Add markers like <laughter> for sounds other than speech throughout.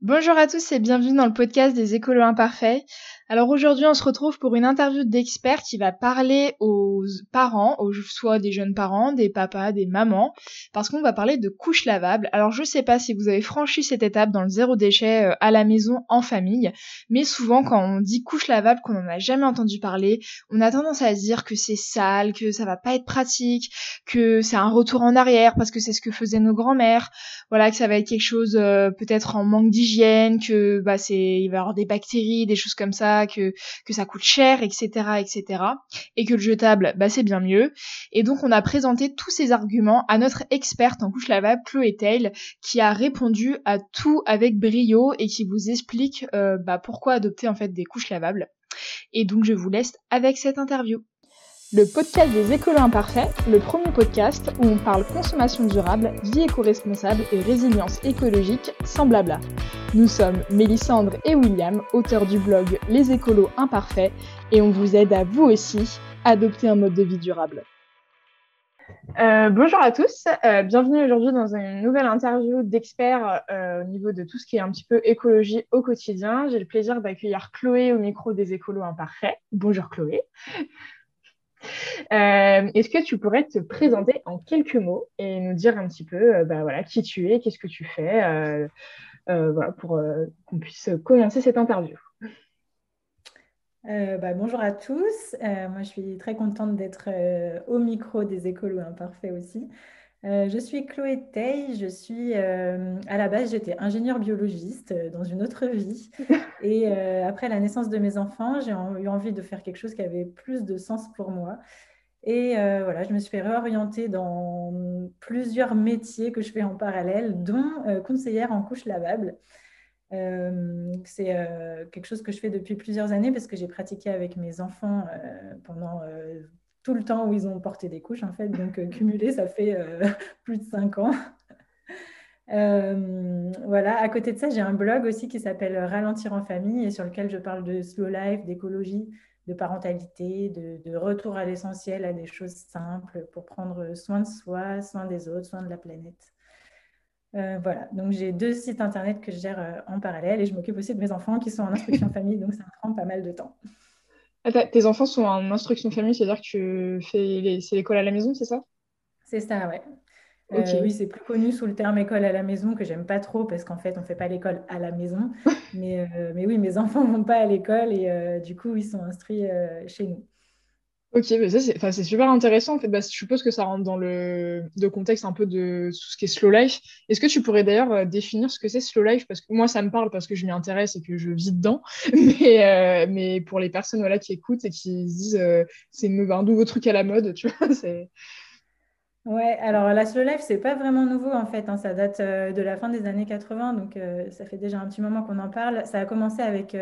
Bonjour à tous et bienvenue dans le podcast des écolos imparfaits. Alors aujourd'hui, on se retrouve pour une interview d'expert qui va parler aux parents, aux, soit des jeunes parents, des papas, des mamans, parce qu'on va parler de couches lavables. Alors je sais pas si vous avez franchi cette étape dans le zéro déchet euh, à la maison en famille, mais souvent quand on dit couches lavables qu'on n'en a jamais entendu parler, on a tendance à se dire que c'est sale, que ça va pas être pratique, que c'est un retour en arrière parce que c'est ce que faisaient nos grands-mères, voilà que ça va être quelque chose euh, peut-être en manque d'hygiène, que bah c'est il va y avoir des bactéries, des choses comme ça que, que ça coûte cher, etc., etc. Et que le jetable, bah, c'est bien mieux. Et donc, on a présenté tous ces arguments à notre experte en couche lavable, Chloé Tail, qui a répondu à tout avec brio et qui vous explique euh, bah, pourquoi adopter en fait des couches lavables. Et donc, je vous laisse avec cette interview le podcast des écolos imparfaits, le premier podcast où on parle consommation durable, vie éco-responsable et résilience écologique sans blabla. Nous sommes Mélissandre et William, auteurs du blog Les écolos imparfaits, et on vous aide à vous aussi adopter un mode de vie durable. Euh, bonjour à tous, euh, bienvenue aujourd'hui dans une nouvelle interview d'experts euh, au niveau de tout ce qui est un petit peu écologie au quotidien. J'ai le plaisir d'accueillir Chloé au micro des écolos imparfaits. Bonjour Chloé. Euh, est-ce que tu pourrais te présenter en quelques mots et nous dire un petit peu euh, bah, voilà, qui tu es, qu'est-ce que tu fais, euh, voilà, pour qu'on puisse commencer cette interview? Bah, bonjour à tous. moi, je suis très contente d'être au micro des écolos imparfaits aussi. Euh, je suis Chloé Tay, je suis euh, à la base j'étais ingénieure biologiste euh, dans une autre vie <laughs> et après la naissance de mes enfants j'ai eu envie de faire quelque chose qui avait plus de sens pour moi et voilà je me suis fait réorienter dans plusieurs métiers que je fais en parallèle dont conseillère en couche lavable. c'est quelque chose que je fais depuis plusieurs années parce que j'ai pratiqué avec mes enfants pendant tout le temps où ils ont porté des couches, en fait. Donc, euh, cumulé, ça fait euh, <laughs> plus de cinq ans. <laughs> Euh, voilà, à côté de ça, j'ai un blog aussi qui s'appelle Ralentir en famille et sur lequel je parle de slow life, d'écologie, de parentalité, de, retour à l'essentiel, à des choses simples pour prendre soin de soi, soin des autres, soin de la planète. voilà, donc j'ai deux sites internet que je gère en parallèle et je m'occupe aussi de mes enfants qui sont en instruction famille, donc ça prend pas mal de temps. Ah, tes enfants sont en instruction famille, c'est-à-dire que tu fais c'est l'école à la maison, c'est ça? C'est ça, ouais. Euh, oui, c'est plus connu sous le terme école à la maison que j'aime pas trop parce qu'en fait, on fait pas l'école à la maison. <laughs> mais, euh, mais oui, mes enfants vont pas à l'école et euh, du coup, ils sont instruits chez nous. Ok, mais ça c'est super intéressant en fait. Bah, je suppose que ça rentre dans le, contexte un peu de tout ce qui est slow life. Est-ce que tu pourrais d'ailleurs euh, définir ce que c'est slow life? Parce que moi ça me parle parce que je m'y intéresse et que je vis dedans. <laughs> Mais, euh, mais pour les personnes voilà, qui écoutent et qui se disent euh, c'est un nouveau truc à la mode, tu vois. <laughs> Ouais, alors la slow life, c'est pas vraiment nouveau en fait. Hein. ça date de la fin des années 80, donc ça fait déjà un petit moment qu'on en parle. Ça a commencé avec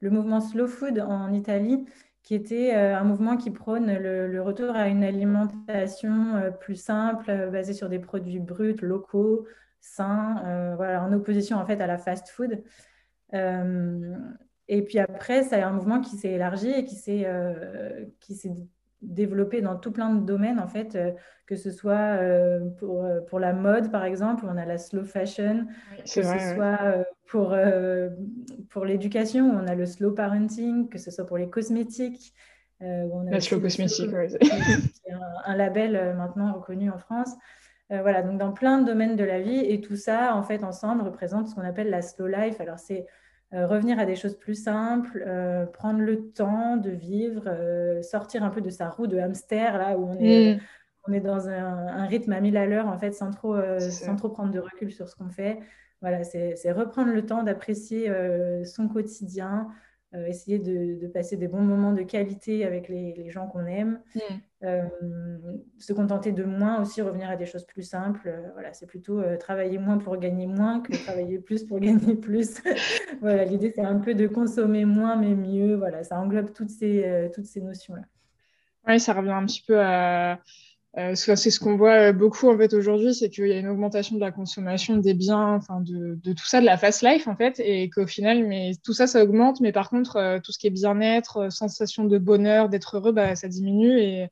le mouvement slow food en Italie qui était euh, un mouvement qui prône le, retour à une alimentation euh, plus simple, euh, basée sur des produits bruts, locaux, sains, voilà, en opposition en fait à la fast food. et puis après, a un mouvement qui s'est élargi et qui s'est développé dans tout plein de domaines, en fait, que ce soit pour, pour la mode, par exemple, où on a la slow fashion, que ce soit pour, euh, pour l'éducation, on a le slow parenting, que ce soit pour les cosmétiques. Euh, on a la slow cosmétique, c'est <laughs> un, label euh, maintenant reconnu en France. voilà, donc dans plein de domaines de la vie, et tout ça, en fait, ensemble, représente ce qu'on appelle la slow life. Alors, c'est revenir à des choses plus simples, prendre le temps de vivre, sortir un peu de sa roue de hamster, là où on est, mm. on est dans un, un, rythme à mille à l'heure, en fait, sans trop, sans trop prendre de recul sur ce qu'on fait. Voilà, c'est reprendre le temps d'apprécier euh, son quotidien, euh, essayer de, passer des bons moments de qualité avec les, gens qu'on aime, mm. euh, se contenter de moins aussi, revenir à des choses plus simples. voilà, c'est plutôt travailler moins pour gagner moins que travailler plus pour gagner <laughs> plus. <laughs> voilà, l'idée c'est un peu de consommer moins mais mieux. Voilà, ça englobe toutes ces, toutes ces notions-là. Oui, ça revient un petit peu à euh, c'est ce qu'on voit euh, beaucoup en fait aujourd'hui, c'est qu'il y a une augmentation de la consommation des biens, enfin de, de, tout ça, de la fast life en fait, et qu'au final, mais tout ça, ça augmente, mais par contre, euh, tout ce qui est bien-être, sensation de bonheur, d'être heureux, bah, ça diminue. Et,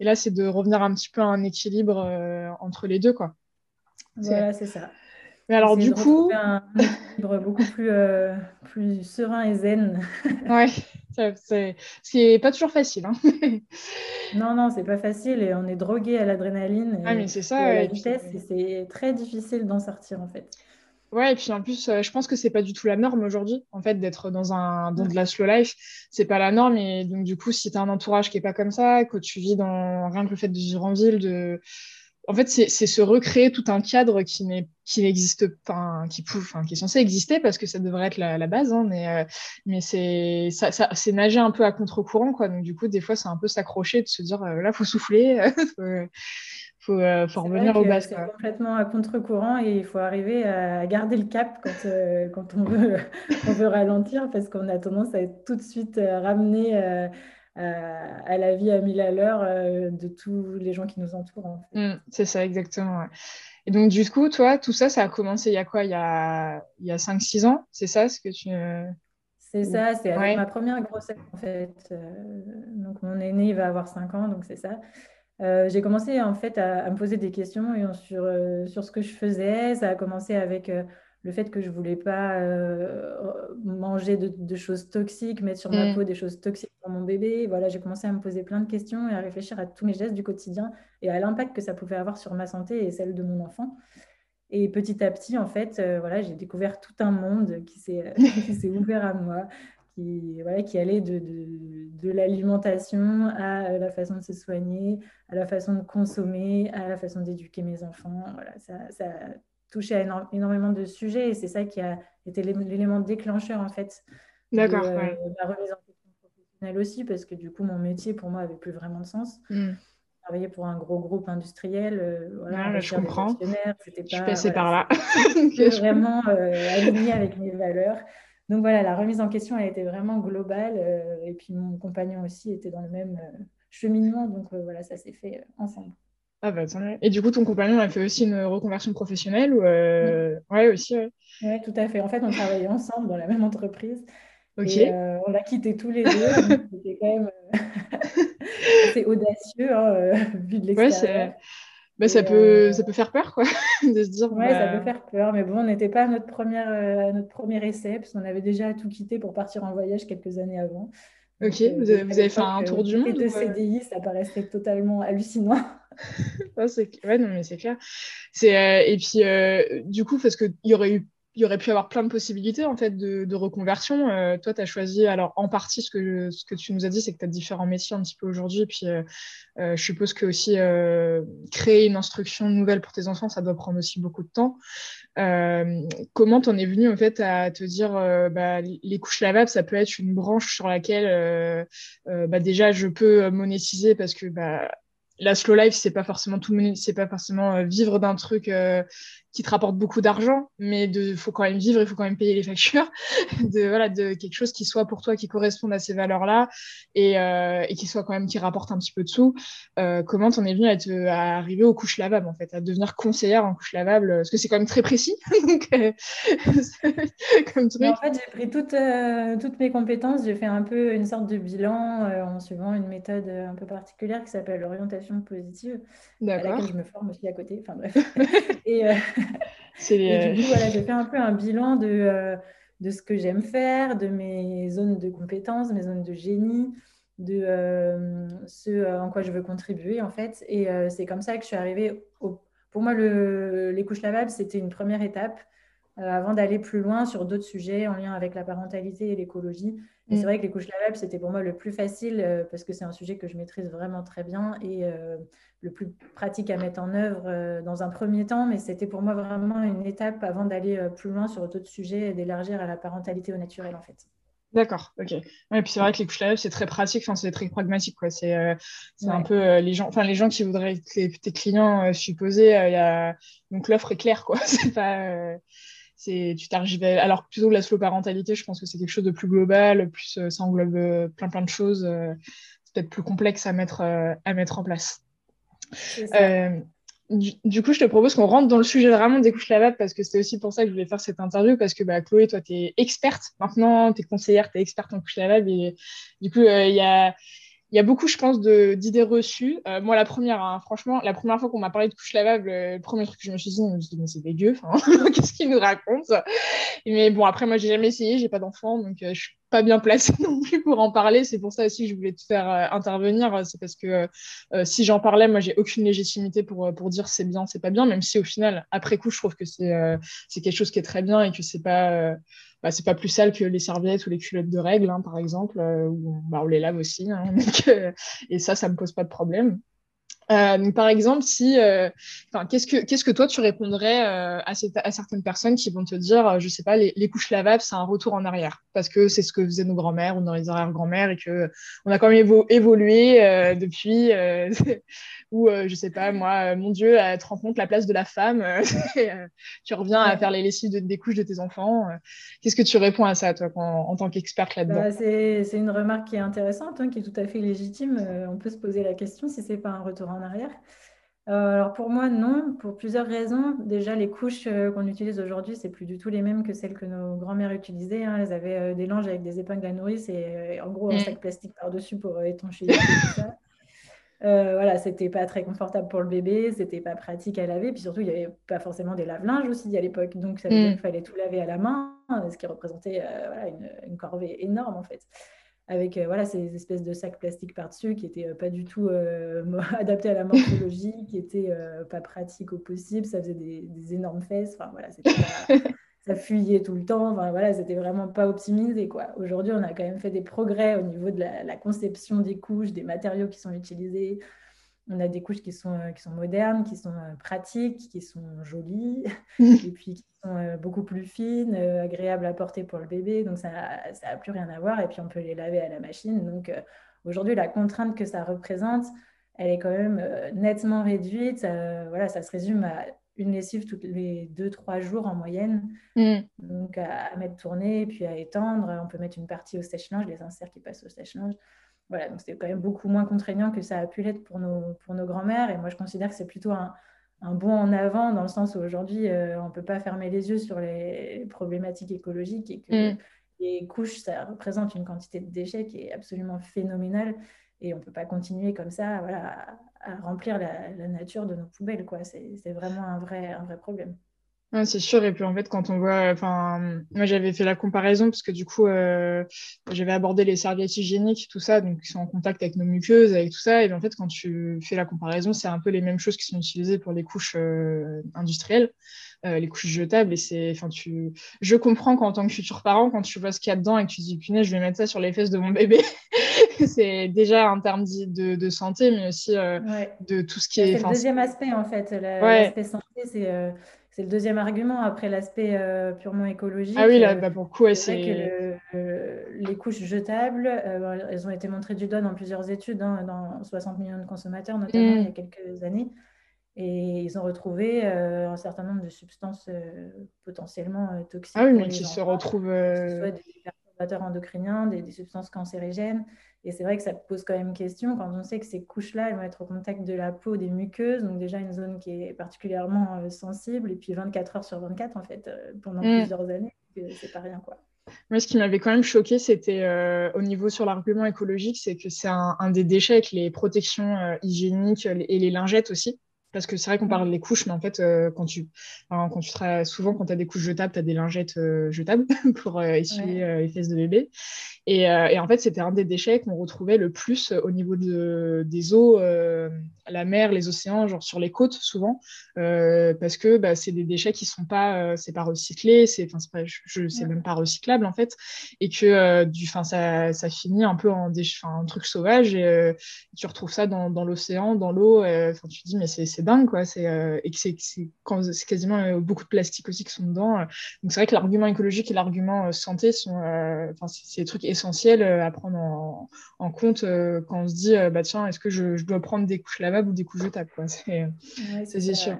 et là, c'est de revenir un petit peu à un équilibre entre les deux, quoi. Voilà, c'est ça. Mais alors, du coup. Un équilibre beaucoup plus, euh, plus serein et zen. <laughs> ouais, c'est ce qui n'est pas toujours facile. Hein. <laughs> non, non, c'est pas facile et on est drogué à l'adrénaline. Ah, mais c'est ça. à la vitesse, et c'est très difficile d'en sortir en fait. Ouais, et puis en plus, euh, je pense que c'est pas du tout la norme aujourd'hui, en fait, d'être dans un dans de la slow life. C'est pas la norme, et donc du coup, si tu as un entourage qui est pas comme ça, que tu vis dans rien que le fait de vivre en ville, de en fait, c'est se recréer tout un cadre qui n'existe pas, qui enfin, qui est censé exister parce que ça devrait être la, la base, hein, mais euh, mais c'est ça, ça c'est nager un peu à contre-courant, quoi. Donc du coup, des fois, c'est un peu s'accrocher, de se dire euh, là, faut souffler, <laughs> faut, faut, euh, faut revenir au base. C'est complètement à contre-courant et il faut arriver à garder le cap quand quand on veut <laughs> on veut ralentir parce qu'on a tendance à être tout de suite ramené à, la vie à mille à l'heure euh, de tous les gens qui nous entourent. Mm, c'est ça, exactement. Et donc, du coup, toi, tout ça, ça a commencé il y a quoi? Il y a, il y a 5-6 ans? C'est ça ce que tu. C'est ça, c'est avec ma première grossesse en fait. Euh, donc mon aîné il va avoir 5 ans, donc c'est ça. Euh, j'ai commencé en fait à, me poser des questions sur, sur ce que je faisais. Ça a commencé avec le fait que je voulais pas euh, manger de, choses toxiques, mettre sur ma mm. peau des choses toxiques pour mon bébé. Voilà, j'ai commencé à me poser plein de questions et à réfléchir à tous mes gestes du quotidien et à l'impact que ça pouvait avoir sur ma santé et celle de mon enfant. Et petit à petit, en fait, euh, voilà, j'ai découvert tout un monde qui s'est <laughs> ouvert à moi, qui, voilà, qui allait de, de, l'alimentation à la façon de se soigner, à la façon de consommer, à la façon d'éduquer mes enfants. Voilà, ça, ça touché à énormément de sujets et c'est ça qui a été l'élément déclencheur en fait D'accord, de ma remise en question professionnelle aussi parce que du coup mon métier pour moi avait plus vraiment de sens. Hmm. Travailler pour un gros groupe industriel, euh, voilà, je comprends. C'était <laughs> pas, je suis passée par là. vraiment euh, aligné avec mes valeurs. Donc voilà, la remise en question, elle était vraiment globale. Euh, et puis mon compagnon aussi était dans le même cheminement. Donc voilà, ça s'est fait ensemble. Ah bah Et du coup, ton compagnon a fait aussi une reconversion professionnelle ou euh... Ouais, aussi. Oui, ouais, tout à fait. En fait, on travaillait ensemble dans la même entreprise. Ok. Et, euh, on l'a quitté tous les deux. C'était quand même euh, <laughs> assez audacieux, hein, vu de l'extérieur. Ouais, bah, ça, peut, ça peut faire peur, quoi, <laughs> de se dire. Ouais, ça bah peut faire peur, mais bon, on n'était pas à notre, première, notre premier essai, parce qu'on avait déjà tout quitté pour partir en voyage quelques années avant. Ok, vous, avez, vous avez fait un tour du monde. Et de CDI, ça paraissait totalement hallucinant. <laughs> ouais, non, mais c'est clair. C'est, euh, et puis, euh, du coup, parce qu'il y aurait eu il y aurait pu avoir plein de possibilités en fait de, reconversion. Euh, toi, tu as choisi, alors en partie, ce que, ce que tu nous as dit, c'est que tu as différents métiers un petit peu aujourd'hui. Et puis, je suppose que aussi créer une instruction nouvelle pour tes enfants, ça doit prendre aussi beaucoup de temps. comment t'en es venu en fait à te dire, bah, les couches lavables, ça peut être une branche sur laquelle, bah, déjà, je peux monétiser parce que bah, la slow life, c'est pas forcément tout c'est pas forcément euh, vivre d'un truc euh, qui te rapporte beaucoup d'argent, mais il faut quand même vivre, il faut quand même payer les factures, <laughs> de voilà, de quelque chose qui soit pour toi qui corresponde à ces valeurs-là et, euh, et qui soit quand même qui rapporte un petit peu de sous. Euh, comment t'en es venu à, te, à, arriver aux couches lavables en fait, à devenir conseillère en couches lavables, parce que c'est quand même très précis. <laughs> <laughs> Comme truc. En fait, j'ai pris toutes, toutes mes compétences, j'ai fait un peu une sorte de bilan en suivant une méthode un peu particulière qui s'appelle l'orientation positive, à laquelle je me forme aussi à côté. Enfin bref. <laughs> et, et du coup, voilà, j'ai <laughs> fait un peu un bilan de, euh, de ce que j'aime faire, de mes zones de compétences, mes zones de génie, de euh, ce en quoi je veux contribuer, en fait. Et euh, c'est comme ça que je suis arrivée au... Pour moi, le, les couches lavables, c'était une première étape avant d'aller plus loin sur d'autres sujets en lien avec la parentalité et l'écologie. Et c'est mm. vrai que les couches lavables, c'était pour moi le plus facile parce que c'est un sujet que je maîtrise vraiment très bien et le plus pratique à mettre en œuvre euh, dans un premier temps, mais c'était pour moi vraiment une étape avant d'aller euh, plus loin sur d'autres sujets et d'élargir à la parentalité au naturel en fait. D'accord, ok. et puis c'est vrai que les couches lavables, c'est très pratique, enfin, c'est très pragmatique. Quoi. C'est, euh, c'est un peu les gens, enfin les gens qui voudraient être tes clients supposés, il y a... donc l'offre est claire, quoi. <laughs> c'est pas, c'est, tu t'arrives. Alors plutôt la slow parentalité, je pense que c'est quelque chose de plus global, plus ça englobe plein plein de choses. c'est peut-être plus complexe à mettre à mettre en place. Euh, du, coup, je te propose qu'on rentre dans le sujet vraiment des couches lavables parce que c'est aussi pour ça que je voulais faire cette interview parce que bah, Chloé, toi, tu es experte maintenant, tu es conseillère, tu es experte en couches lavables et du coup, euh, il y, a, y a beaucoup, je pense, d'idées reçues. Euh, moi, la première, hein, franchement, la première fois qu'on m'a parlé de couche lavable, le premier truc que je me suis dit, je me suis dit mais c'est dégueu, <laughs> qu'est-ce qu'il nous raconte? Mais bon, après, moi, j'ai jamais essayé, j'ai pas d'enfant, donc je suis pas bien placée <laughs> non plus pour en parler. C'est pour ça aussi que je voulais te faire intervenir. C'est parce que si j'en parlais, moi, j'ai aucune légitimité pour, dire c'est bien, c'est pas bien, même si au final, après coup, je trouve que c'est quelque chose qui est très bien et que c'est pas bah, pas plus sale que les serviettes ou les culottes de règles, hein, par exemple, euh, où bah, on les lave aussi. Hein, <laughs> euh, et ça, ça me pose pas de problème. Euh, par exemple, si, euh, qu'est-ce que qu'est-ce que toi tu répondrais euh, à, à, certaines personnes qui vont te dire, je sais pas, les, les couches lavables, c'est un retour en arrière, parce que c'est ce que faisaient nos grands-mères ou nos arrière-grands-mères et que on a quand même évolué depuis, <laughs> ou je sais pas, moi, mon Dieu, à te rendre compte la place de la femme, <laughs> tu reviens à faire les lessives de, des couches de tes enfants. Qu'est-ce que tu réponds à ça, toi, en, tant qu'experte là-dedans? Bah, C'est une remarque qui est intéressante, hein, qui est tout à fait légitime. on peut se poser la question si c'est pas un retour en en arrière. Euh, alors pour moi, non, pour plusieurs raisons. Déjà, les couches euh, qu'on utilise aujourd'hui, c'est plus du tout les mêmes que celles que nos grands-mères utilisaient. Hein. Elles avaient euh, des langes avec des épingles à nourrice et en gros un mm. sac plastique par-dessus pour étancher tout ça. voilà, c'était pas très confortable pour le bébé, c'était pas pratique à laver, puis surtout il n'y avait pas forcément des lave-linges aussi à l'époque, donc ça veut dire mm. qu'il fallait tout laver à la main, ce qui représentait une, une, corvée énorme en fait avec euh, voilà, ces espèces de sacs plastiques par-dessus qui n'étaient euh, pas du tout euh, <laughs> adaptés à la morphologie, qui n'étaient pas pratiques au possible. Ça faisait des, énormes fesses. Enfin, voilà, <laughs> ça fuyait tout le temps. Enfin, voilà, c'était vraiment pas optimisé. Quoi. Aujourd'hui, on a quand même fait des progrès au niveau de la conception des couches, des matériaux qui sont utilisés. On a des couches qui sont, qui sont modernes, qui sont pratiques, qui sont jolies, <laughs> et puis qui sont beaucoup plus fines, agréables à porter pour le bébé. Donc, ça n'a plus rien à voir. Et puis, on peut les laver à la machine. Donc, aujourd'hui, la contrainte que ça représente, elle est quand même nettement réduite. voilà, ça se résume à une lessive toutes les 2-3 jours en moyenne. Mmh. Donc, à, mettre tourner, puis à étendre. On peut mettre une partie au sèche-linge, les inserts qui passent au sèche-linge. Voilà, donc c'était quand même beaucoup moins contraignant que ça a pu l'être pour nos, pour nos grands-mères. Et moi, je considère que c'est plutôt un, un bond en avant dans le sens où aujourd'hui, euh, on ne peut pas fermer les yeux sur les problématiques écologiques et que mm. les couches, ça représente une quantité de déchets qui est absolument phénoménale. Et on ne peut pas continuer comme ça voilà, à, remplir la, la, nature de nos poubelles. C'est vraiment un vrai, un vrai problème c'est sûr. Et puis en fait, quand on voit, enfin, moi j'avais fait la comparaison parce que du coup, euh, j'avais abordé les serviettes hygiéniques, tout ça, donc qui sont en contact avec nos muqueuses, avec tout ça. Et en fait, quand tu fais la comparaison, c'est un peu les mêmes choses qui sont utilisées pour les couches euh, industrielles, euh, les couches jetables. Et c'est, enfin, tu, je comprends qu'en tant que futur parent, quand tu vois ce qu'il y a dedans et que tu dis, punaise, je vais mettre ça sur les fesses de mon bébé, <laughs> c'est déjà en termes de, de, santé, mais aussi de tout ce qui est. C'est le deuxième aspect en fait. L'aspect santé, c'est c'est le deuxième argument après l'aspect euh, purement écologique. Ah oui, là, bah, pour c'est vrai que les couches jetables, euh, elles ont été montrées du doigt dans plusieurs études, hein, dans 60 millions de consommateurs notamment mm. il y a quelques années. Et ils ont retrouvé euh, un certain nombre de substances potentiellement toxiques. Ah oui, mais qui se retrouvent. Que ce soit des perturbateurs endocriniens, des, des substances cancérigènes. Et c'est vrai que ça pose quand même question quand on sait que ces couches-là, elles vont être au contact de la peau, des muqueuses, donc déjà une zone qui est particulièrement euh, sensible, et puis 24 heures sur 24, en fait, euh, pendant mm. plusieurs années, c'est pas rien, quoi. Moi, ce qui m'avait quand même choqué, c'était euh, au niveau sur l'argument écologique, c'est que c'est un, des déchets avec les protections hygiéniques et les lingettes aussi. Parce que c'est vrai qu'on parle des couches, mais en fait, quand tu, quand tu souvent, quand tu as des couches jetables, tu as des lingettes jetables <laughs> pour essuyer les fesses de bébé. Euh, et, en fait, c'était un des déchets qu'on retrouvait le plus au niveau de, des eaux, euh, la mer, les océans, genre sur les côtes souvent, euh, parce que bah, c'est des déchets qui sont pas, c'est pas recyclé, c'est, je, même pas recyclable en fait, et que du, fin, ça, ça finit un peu en un truc sauvage. Et tu retrouves ça dans, dans l'océan, dans l'eau, enfin, tu te dis mais c'est, c'est dingue quoi, c'est et que c'est, c'est, c'est quasiment beaucoup de plastique aussi qui sont dedans. donc c'est vrai que l'argument écologique et l'argument santé sont, enfin, c'est, des trucs essentiel euh, à prendre en, compte euh, quand on se dit euh, bah tiens est-ce que je, dois prendre des couches lavables ou des couches jetables quoi. C'est c'est sûr.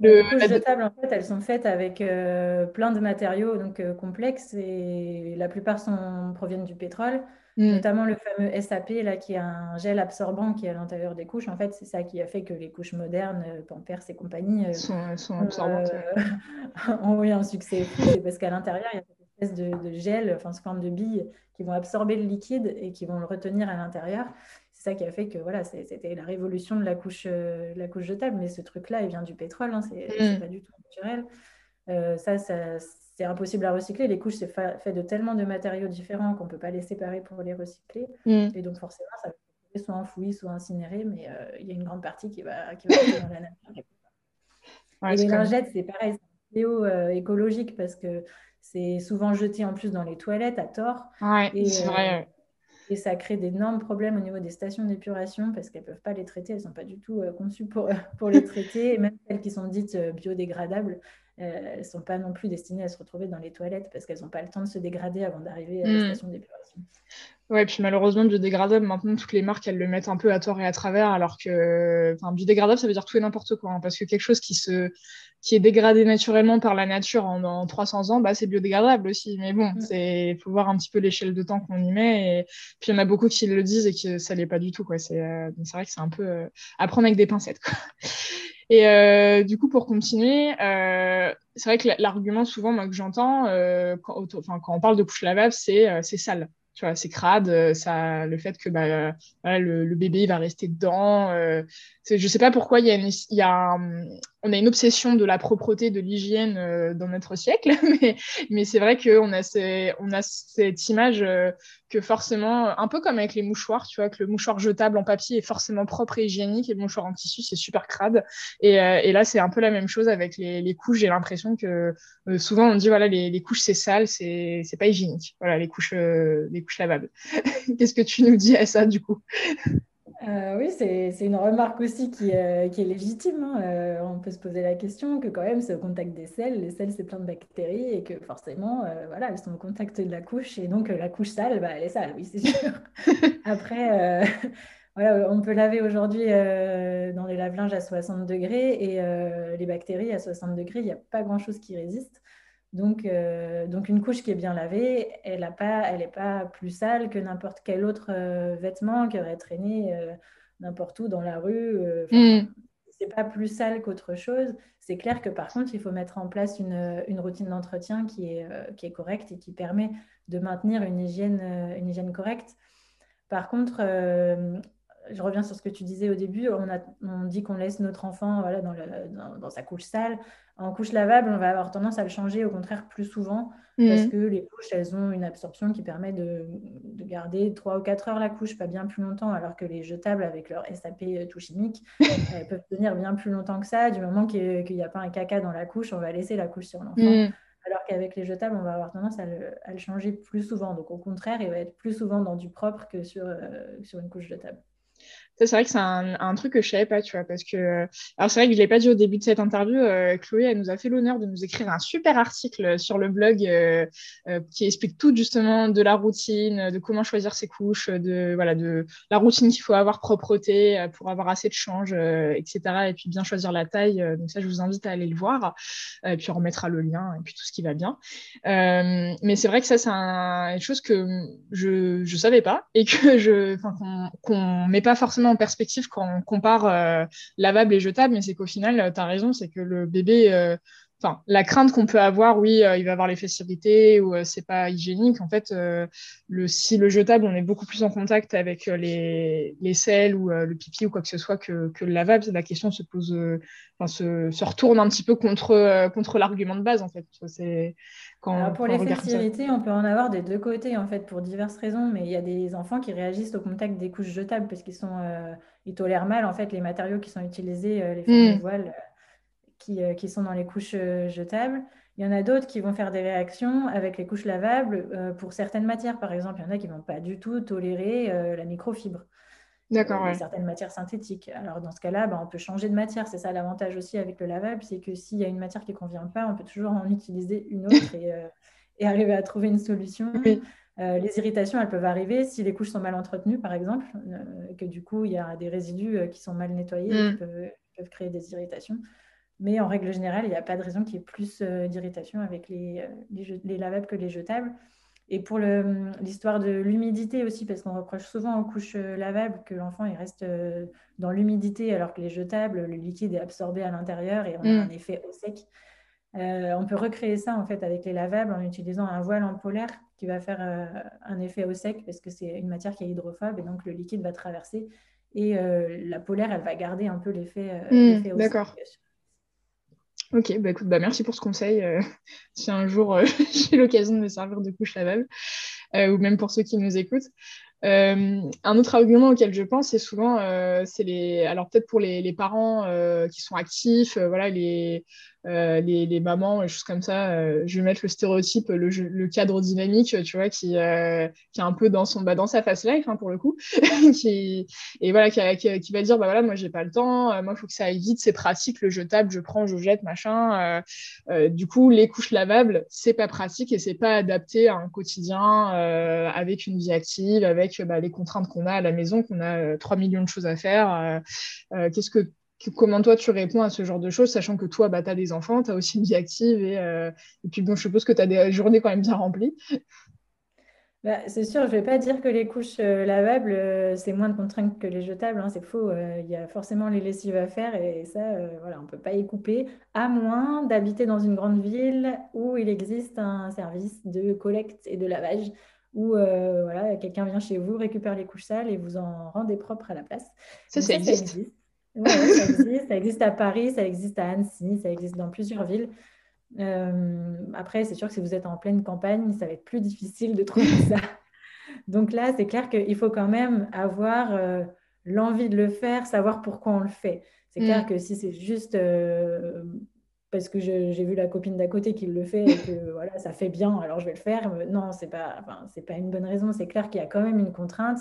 Les couches jetables, en fait, elles sont faites avec plein de matériaux donc complexes et la plupart sont, proviennent du pétrole, mm. notamment le fameux SAP là, qui est un gel absorbant qui est à l'intérieur des couches. En fait, c'est ça qui a fait que les couches modernes, Pampers et compagnie, sont, sont absorbantes. <laughs> ont eu un succès fou. C'est parce qu'à l'intérieur, il y a espèce de, gel, enfin, sous forme de billes qui vont absorber le liquide et qui vont le retenir à l'intérieur. C'est ça qui a fait que voilà, c'était la révolution de la couche, euh, la couche jetable. Mais ce truc-là, il vient du pétrole, hein, c'est mm. pas du tout naturel. Euh, ça, c'est impossible à recycler. Les couches, c'est fait de tellement de matériaux différents qu'on ne peut pas les séparer pour les recycler. Mm. Et donc, forcément, ça va être soit enfoui, soit incinéré, mais euh, il y a une grande partie qui va, qui va dans la nature. et les lingettes, c'est pareil, c'est écologique parce que c'est souvent jeté en plus dans les toilettes à tort. Ouais, c'est vrai. Euh, et ça crée d'énormes problèmes au niveau des stations d'épuration parce qu'elles ne peuvent pas les traiter, elles ne sont pas du tout euh, conçues pour, <laughs> pour les traiter. Et même celles qui sont dites euh, biodégradables, elles ne sont pas non plus destinées à se retrouver dans les toilettes parce qu'elles n'ont pas le temps de se dégrader avant d'arriver à la hmm. station d'épuration. Ouais, puis malheureusement, biodégradable, maintenant, toutes les marques, elles le mettent un peu à tort et à travers, alors que, enfin, biodégradable, ça veut dire tout et n'importe quoi, hein, parce que quelque chose qui se, qui est dégradé naturellement par la nature en, 300 ans, bah, c'est biodégradable aussi. Mais bon, mm. c'est, faut voir un petit peu l'échelle de temps qu'on y met. Et puis, il y en a beaucoup qui le disent et que ça l'est pas du tout, quoi. C'est, euh, c'est vrai que c'est un peu euh, à prendre avec des pincettes, quoi. Et euh, du coup, pour continuer, euh, c'est vrai que l'argument souvent moi, que j'entends euh, quand, quand, on parle de couche lavable, c'est euh, c'est sale tu vois, c'est crade, euh, ça, le fait que bah, le, le, bébé va rester dedans. Euh, je sais pas pourquoi il y a, une, il y a on a une obsession de la propreté, de l'hygiène euh, dans notre siècle, <laughs> mais, c'est vrai qu'on a, on a cette image euh, que forcément, un peu comme avec les mouchoirs, tu vois, que le mouchoir jetable en papier est forcément propre et hygiénique et le mouchoir en tissu, c'est super crade. Et, euh, là, c'est un peu la même chose avec les, couches. J'ai l'impression que souvent on dit, voilà, les, les couches, c'est sale, c'est pas hygiénique. Voilà, les couches, les couches lavables. <laughs> Qu'est-ce que tu nous dis à ça, du coup? Euh, oui, c'est une remarque aussi qui, euh, qui est légitime. Hein. Euh, on peut se poser la question que quand même, c'est au contact des selles. Les selles, c'est plein de bactéries et que forcément, voilà, elles sont au contact de la couche. Et donc, la couche sale, bah, elle est sale, oui, c'est sûr. <laughs> Après, <laughs> voilà, on peut laver aujourd'hui dans les lave-linges à 60 degrés et les bactéries à 60 degrés, il n'y a pas grand-chose qui résiste. Donc, euh, donc, une couche qui est bien lavée, elle n'est pas, pas, plus sale que n'importe quel autre euh, vêtement qui aurait traîné euh, n'importe où dans la rue. Mm. C'est pas plus sale qu'autre chose. C'est clair que par contre, il faut mettre en place une, une routine d'entretien qui est, qui est correcte et qui permet de maintenir une hygiène, une hygiène correcte. Par contre, je reviens sur ce que tu disais au début, on, a, on dit qu'on laisse notre enfant voilà, dans, dans, dans, sa couche sale. En couche lavable, on va avoir tendance à le changer au contraire plus souvent mmh. parce que les couches, elles ont une absorption qui permet de, de, garder 3 ou 4 heures la couche, pas bien plus longtemps, alors que les jetables avec leur SAP tout chimique, elles <laughs> peuvent tenir bien plus longtemps que ça. Du moment qu'il n'y a pas un caca dans la couche, on va laisser la couche sur l'enfant. Mmh. Alors qu'avec les jetables, on va avoir tendance à le, à le, changer plus souvent. Donc au contraire, il va être plus souvent dans du propre que sur, euh, sur une couche jetable c'est vrai que c'est un, truc que je savais pas, tu vois, parce que alors c'est vrai que je l'ai pas dit au début de cette interview. Euh, Chloé, elle nous a fait l'honneur de nous écrire un super article sur le blog euh, euh, qui explique tout justement de la routine, de comment choisir ses couches, de voilà, de la routine qu'il faut avoir propreté pour avoir assez de change, etc. Et puis bien choisir la taille. donc ça, je vous invite à aller le voir. et puis on remettra le lien et puis tout ce qui va bien. mais c'est vrai que ça, c'est un, une chose que je je savais pas et que je, enfin qu'on met pas forcément en perspective quand on compare euh, lavable et jetable, mais c'est qu'au final, euh, tu as raison, c'est que le bébé, euh, enfin, la crainte qu'on peut avoir, oui, il va avoir les facilités ou c'est pas hygiénique. En fait, le, si le jetable, on est beaucoup plus en contact avec les, les selles ou le pipi ou quoi que ce soit que, que le lavable, la question se pose, enfin, se, se, retourne un petit peu contre, contre l'argument de base, en fait. C'est pour les on peut en avoir des deux côtés, en fait, pour diverses raisons. Mais il y a des enfants qui réagissent au contact des couches jetables parce qu'ils sont, euh, ils tolèrent mal, en fait, les matériaux qui sont utilisés, euh, les mmh. voiles euh, qui, qui, sont dans les couches jetables. Il y en a d'autres qui vont faire des réactions avec les couches lavables pour certaines matières. Par exemple, il y en a qui ne vont pas du tout tolérer la microfibre. D'accord, certaines matières synthétiques. Alors dans ce cas-là, bah, on peut changer de matière. C'est ça l'avantage aussi avec le lavable, c'est que s'il y a une matière qui ne convient pas, on peut toujours en utiliser une autre et, euh, <laughs> arriver à trouver une solution. Euh, les irritations, elles peuvent arriver si les couches sont mal entretenues, par exemple, euh, que du coup, il y a des résidus qui sont mal nettoyés et qui mm. peuvent, créer des irritations. Mais en règle générale, il n'y a pas de raison qu'il y ait plus d'irritation avec les, les, lavables que les jetables. Et pour l'histoire de l'humidité aussi, parce qu'on reproche souvent aux couches euh, lavables que l'enfant il reste euh, dans l'humidité, alors que les jetables, le liquide est absorbé à l'intérieur et on a mm. un effet au sec. on peut recréer ça en fait avec les lavables en utilisant un voile en polaire qui va faire un effet au sec parce que c'est une matière qui est hydrophobe et donc le liquide va traverser et la polaire elle va garder un peu l'effet mmh, au D'accord. Ok, bah écoute, bah merci pour ce conseil. <laughs> si un jour <laughs> j'ai l'occasion de me servir de couche lavable, ou même pour ceux qui nous écoutent. Euh, un autre argument auquel je pense, c'est souvent, euh, c'est les, alors peut-être pour les, les parents euh, qui sont actifs, voilà, les, les, les, mamans, et choses comme ça. Je vais mettre le stéréotype, le, cadre dynamique, tu vois, qui, est un peu dans son, bah, dans sa face life, hein, pour le coup, <laughs> et voilà, qui, qui, va dire, bah voilà, moi j'ai pas le temps, moi il faut que ça aille vite, c'est pratique, le jetable, je prends, je jette, machin. du coup, les couches lavables, c'est pas pratique et c'est pas adapté à un quotidien avec une vie active, avec bah, les contraintes qu'on a à la maison, qu'on a 3 millions de choses à faire. Qu'est-ce que comment toi tu réponds à ce genre de choses, sachant que toi, bah, tu as des enfants, tu as aussi une vie active et, euh, puis bon, je suppose que tu as des journées quand même bien remplies. Bah, c'est sûr, je ne vais pas dire que les couches euh, lavables, euh, c'est moins de contraintes que les jetables, hein, c'est faux. Il y a forcément les lessives à faire et ça, voilà, on ne peut pas y couper, à moins d'habiter dans une grande ville où il existe un service de collecte et de lavage où voilà, quelqu'un vient chez vous, récupère les couches sales et vous en rendez propre à la place. Ça, ça, existe. Ça existe. Ça existe à Paris, ça existe à Annecy, ça existe dans plusieurs villes. Euh, après, c'est sûr que si vous êtes en pleine campagne, ça va être plus difficile de trouver <laughs> ça. Donc là, c'est clair qu'il faut quand même avoir euh, l'envie de le faire, savoir pourquoi on le fait. C'est clair mm. que si c'est juste euh, parce que j'ai vu la copine d'à côté qui le fait et que <laughs> voilà, ça fait bien, alors je vais le faire, non, c'est pas, enfin, c'est pas une bonne raison. C'est clair qu'il y a quand même une contrainte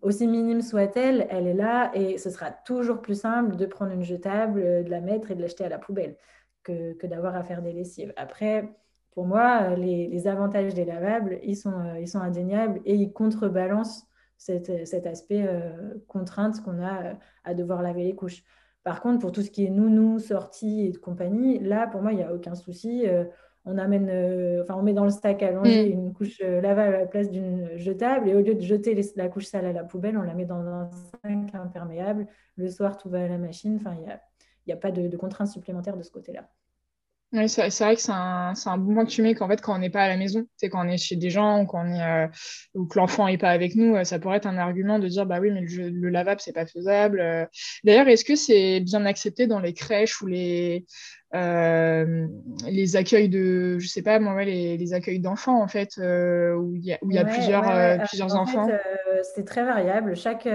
aussi minime soit-elle, elle est là et ce sera toujours plus simple de prendre une jetable, euh, de la mettre et de l'acheter à la poubelle que, d'avoir à faire des lessives. Après, pour moi, les, avantages des lavables, ils sont, euh, ils sont indéniables et ils contrebalancent cet, aspect euh, contrainte qu'on a à devoir laver les couches. Par contre, pour tout ce qui est nounou, sortie et de compagnie, là, pour moi, il n'y a aucun souci on amène, euh, enfin, on met dans le langer mm. une couche euh, lavable à la place d'une jetable et au lieu de jeter la couche sale à la poubelle, on la met dans un sac imperméable. Le soir, tout va à la machine. Enfin, il n'y a, pas de, contraintes supplémentaires de ce côté-là. Oui, c'est vrai que c'est un, un, bon point que tu mets qu'en fait, quand on n'est pas à la maison, c'est quand on est chez des gens ou, quand on est, euh, ou que l'enfant n'est pas avec nous, ça pourrait être un argument de dire bah oui, mais le, le lavable, c'est pas faisable. D'ailleurs, est-ce que c'est bien accepté dans les crèches ou les, euh, les accueils de, je sais pas, moi, les, les accueils d'enfants, en fait, euh, où il y a, où il y a plusieurs, euh, plusieurs enfants? c'est très variable. Chaque,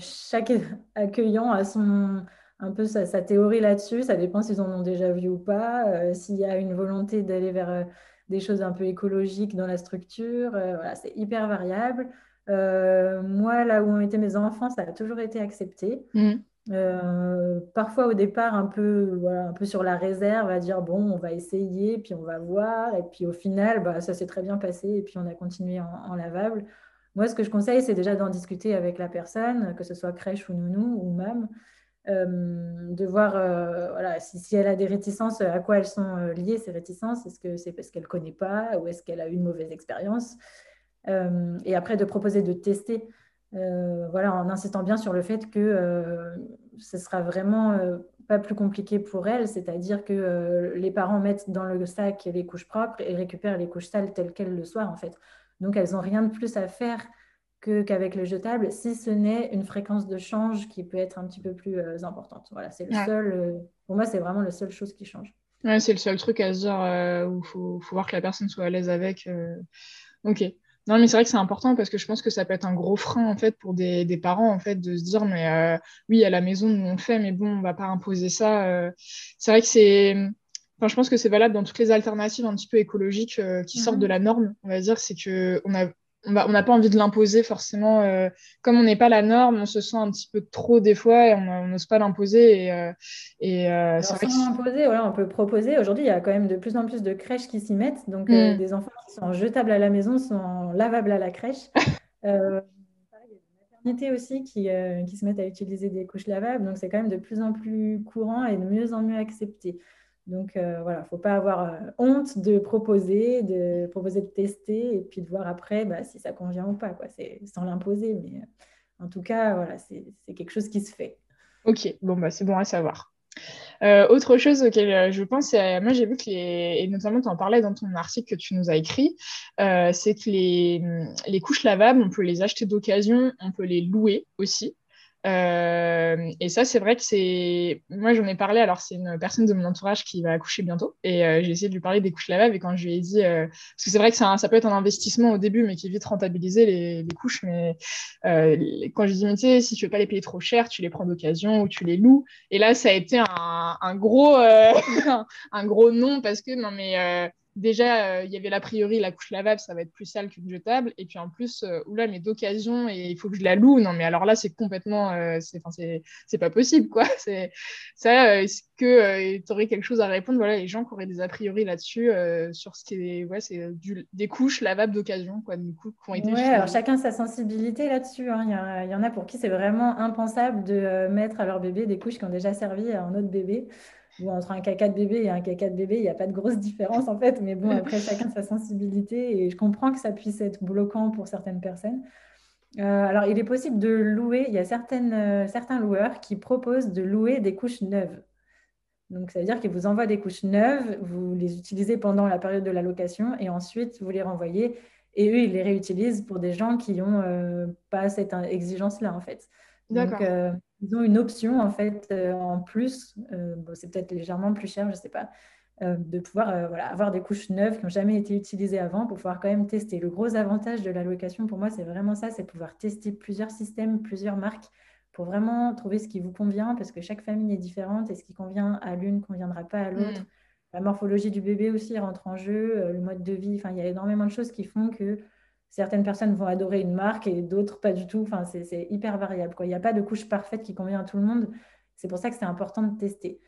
chaque <laughs> accueillant a son, un peu sa, sa théorie là-dessus. Ça dépend s'ils en ont déjà vu ou pas, s'il y a une volonté d'aller vers des choses un peu écologiques dans la structure. voilà, c'est hyper variable. moi, là où ont été mes enfants, ça a toujours été accepté. Mmh. Euh, parfois au départ un peu, voilà, un peu sur la réserve, à dire bon, on va essayer, puis on va voir, et puis au final, bah, ça s'est très bien passé, et puis on a continué en, lavable. Moi, ce que je conseille, c'est déjà d'en discuter avec la personne, que ce soit crèche ou nounou ou même, euh, de voir euh, voilà, si, si, elle a des réticences, à quoi elles sont liées ces réticences? Est-ce que c'est parce qu'elle ne connaît pas ou est-ce qu'elle a eu une mauvaise expérience? Et après, de proposer de tester. Euh, voilà, en insistant bien sur le fait que euh, ce sera vraiment euh, pas plus compliqué pour elles, c'est-à-dire que les parents mettent dans le sac les couches propres et récupèrent les couches sales telles quelles le soir en fait. Donc elles n'ont rien de plus à faire qu'avec le jetable, si ce n'est une fréquence de change qui peut être un petit peu plus importante. Voilà, c'est le seul. pour moi, c'est vraiment la seule chose qui change. Ouais, c'est le seul truc à se dire où il faut, faut, voir que la personne soit à l'aise avec. Ok. Non, mais c'est vrai que c'est important parce que je pense que ça peut être un gros frein en fait pour des, des parents en fait de se dire mais euh, oui à la maison nous on le fait mais bon on va pas imposer ça. Euh. C'est vrai que c'est Enfin, je pense que c'est valable dans toutes les alternatives un petit peu écologiques euh, qui sortent de mm-hmm. la norme. On va dire, c'est que on a on n'a pas envie de l'imposer forcément. Euh, comme on n'est pas la norme, on se sent un petit peu trop des fois et on n'ose pas l'imposer. Et, euh, et euh, sans l'imposer, voilà, on peut proposer. Aujourd'hui, il y a quand même de plus en plus de crèches qui s'y mettent. Donc, mm. des enfants qui sont jetables à la maison sont lavables à la crèche. <laughs> il y a des maternités aussi qui, qui se mettent à utiliser des couches lavables. Donc, c'est quand même de plus en plus courant et de mieux en mieux accepté. Donc euh, voilà, il ne faut pas avoir euh, honte de proposer, de proposer de tester et puis de voir après bah, si ça convient ou pas. C'est sans l'imposer, mais euh, en tout cas, voilà, c'est quelque chose qui se fait. Ok, bon, bah, c'est bon à savoir. autre chose auquel je pense, moi j'ai vu que les, et notamment tu en parlais dans ton article que tu nous as écrit, c'est que les couches lavables, on peut les acheter d'occasion, on peut les louer aussi. Euh, et ça, c'est vrai que c'est. Moi, j'en ai parlé. Alors, c'est une personne de mon entourage qui va accoucher bientôt. Et euh, j'ai essayé de lui parler des couches lavables. Et quand je lui ai dit. Euh, parce que c'est vrai que ça, peut être un investissement au début, mais qui est vite rentabilisé, les, les couches. Mais quand je lui ai dit, mais tu sais, si tu veux pas les payer trop cher, tu les prends d'occasion ou tu les loues. Et là, ça a été un, un gros, <laughs> un gros non parce que, non, mais déjà, euh, il y avait l'a priori la couche lavable, ça va être plus sale qu'une jetable. Et puis en plus, euh, oula, mais d'occasion, et il faut que je la loue. Non, mais alors là, c'est complètement. Euh, c'est pas possible, quoi. <laughs> Ça, est-ce que tu aurais quelque chose à répondre? Voilà, les gens qui auraient des a priori là-dessus, sur ce qui est. Ouais, c'est des couches lavables d'occasion, quoi, du coup, qui ont été. Ouais, alors chacun sa sensibilité là-dessus. Hein. Il y, y, en a pour qui c'est vraiment impensable de mettre à leur bébé des couches qui ont déjà servi à un autre bébé entre un caca de bébé et un caca de bébé, il n'y a pas de grosse différence en fait, mais bon, après <laughs> chacun sa sensibilité et je comprends que ça puisse être bloquant pour certaines personnes. Euh, alors, il est possible de louer, il y a certaines, euh, certains loueurs qui proposent de louer des couches neuves. Donc, ça veut dire qu'ils vous envoient des couches neuves, vous les utilisez pendant la période de la location et ensuite vous les renvoyez et eux, ils les réutilisent pour des gens qui n'ont euh, pas cette exigence-là en fait. Donc, ils ont une option en fait euh, en plus, euh, c'est peut-être légèrement plus cher, je ne sais pas, euh, de pouvoir avoir des couches neuves qui n'ont jamais été utilisées avant pour pouvoir quand même tester. Le gros avantage de la location pour moi, c'est vraiment ça, c'est pouvoir tester plusieurs systèmes, plusieurs marques pour vraiment trouver ce qui vous convient parce que chaque famille est différente et ce qui convient à l'une ne conviendra pas à l'autre. Mm. La morphologie du bébé aussi rentre en jeu, le mode de vie, enfin, il y a énormément de choses qui font que certaines personnes vont adorer une marque et d'autres pas du tout. Enfin, c'est hyper variable. Il n'y a pas de couche parfaite qui convient à tout le monde. C'est pour ça que c'est important de tester.